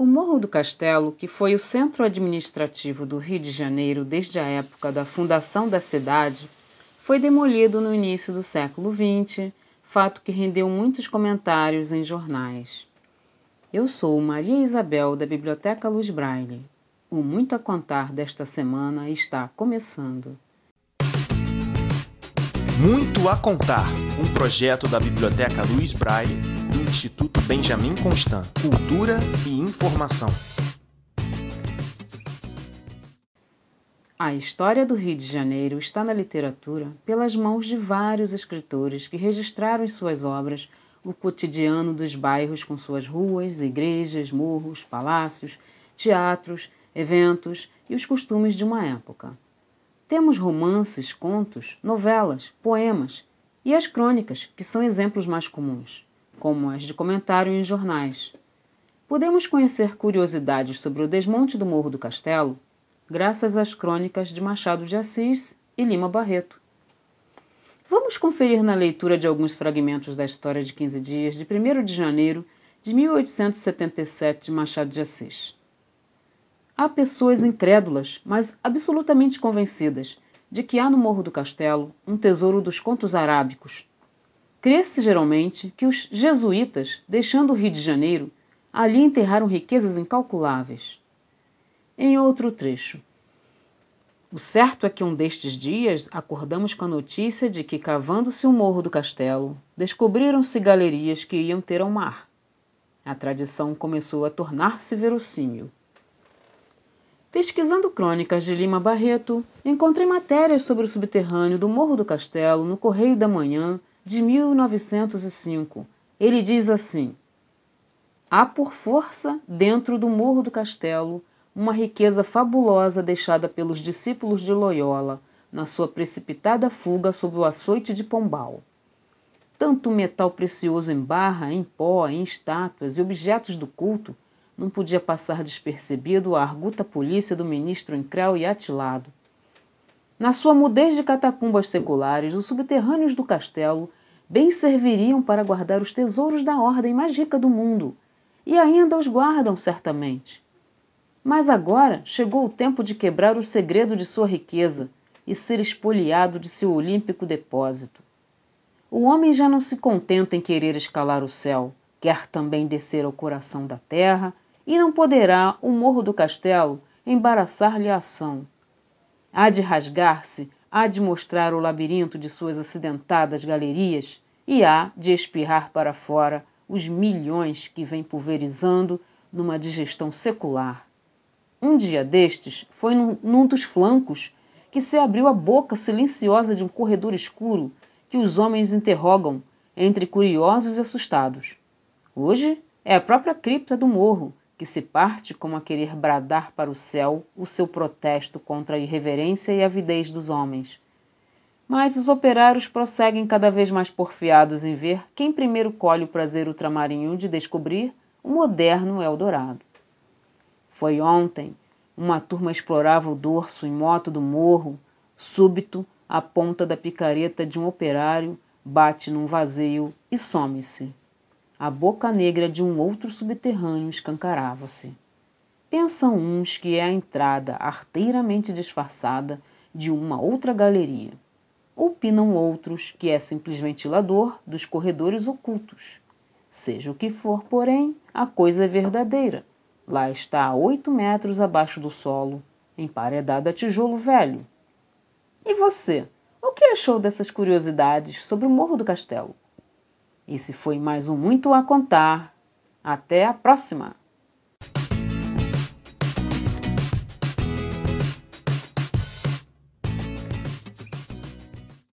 O Morro do Castelo, que foi o centro administrativo do Rio de Janeiro desde a época da fundação da cidade, foi demolido no início do século XX, fato que rendeu muitos comentários em jornais. Eu sou Maria Isabel da Biblioteca Luz Braille. O Muito a Contar desta semana está começando. Muito a Contar, um projeto da Biblioteca Luiz Braille do Instituto Benjamin Constant. Cultura e informação. A história do Rio de Janeiro está na literatura pelas mãos de vários escritores que registraram em suas obras o cotidiano dos bairros com suas ruas, igrejas, morros, palácios, teatros, eventos e os costumes de uma época. Temos romances, contos, novelas, poemas e as crônicas, que são exemplos mais comuns, como as de comentário em jornais. Podemos conhecer curiosidades sobre o desmonte do Morro do Castelo graças às crônicas de Machado de Assis e Lima Barreto. Vamos conferir na leitura de alguns fragmentos da história de 15 dias de 1 de janeiro de 1877 de Machado de Assis. Há pessoas incrédulas, mas absolutamente convencidas, de que há no Morro do Castelo um tesouro dos contos arábicos. Crê-se geralmente que os jesuítas, deixando o Rio de Janeiro, ali enterraram riquezas incalculáveis. Em outro trecho. O certo é que um destes dias acordamos com a notícia de que, cavando-se o morro do castelo, descobriram-se galerias que iam ter ao mar. A tradição começou a tornar-se verossímil. Pesquisando crônicas de Lima Barreto, encontrei matérias sobre o subterrâneo do Morro do Castelo no Correio da Manhã de 1905. Ele diz assim: Há por força, dentro do Morro do Castelo, uma riqueza fabulosa deixada pelos discípulos de Loyola na sua precipitada fuga sob o açoite de Pombal. Tanto metal precioso em barra, em pó, em estátuas e objetos do culto não podia passar despercebido a arguta polícia do ministro incréu e atilado. Na sua mudez de catacumbas seculares, os subterrâneos do castelo bem serviriam para guardar os tesouros da ordem mais rica do mundo, e ainda os guardam certamente. Mas agora chegou o tempo de quebrar o segredo de sua riqueza e ser espoliado de seu olímpico depósito. O homem já não se contenta em querer escalar o céu, quer também descer ao coração da terra e não poderá o morro do castelo embaraçar-lhe a ação. Há de rasgar-se, há de mostrar o labirinto de suas acidentadas galerias e há de espirrar para fora os milhões que vem pulverizando numa digestão secular. Um dia destes foi num, num dos flancos que se abriu a boca silenciosa de um corredor escuro que os homens interrogam entre curiosos e assustados. Hoje é a própria cripta do morro, que se parte como a querer bradar para o céu o seu protesto contra a irreverência e avidez dos homens. Mas os operários prosseguem cada vez mais porfiados em ver quem primeiro colhe o prazer ultramarinho de descobrir o moderno Eldorado. Foi ontem, uma turma explorava o dorso em moto do morro, súbito, a ponta da picareta de um operário bate num vazio e some-se a boca negra de um outro subterrâneo escancarava-se. Pensam uns que é a entrada arteiramente disfarçada de uma outra galeria. Opinam outros que é simplesmente ventilador dos corredores ocultos. Seja o que for, porém, a coisa é verdadeira. Lá está a oito metros abaixo do solo, emparedada a tijolo velho. E você? O que achou dessas curiosidades sobre o Morro do Castelo? Esse foi mais um Muito a Contar. Até a próxima!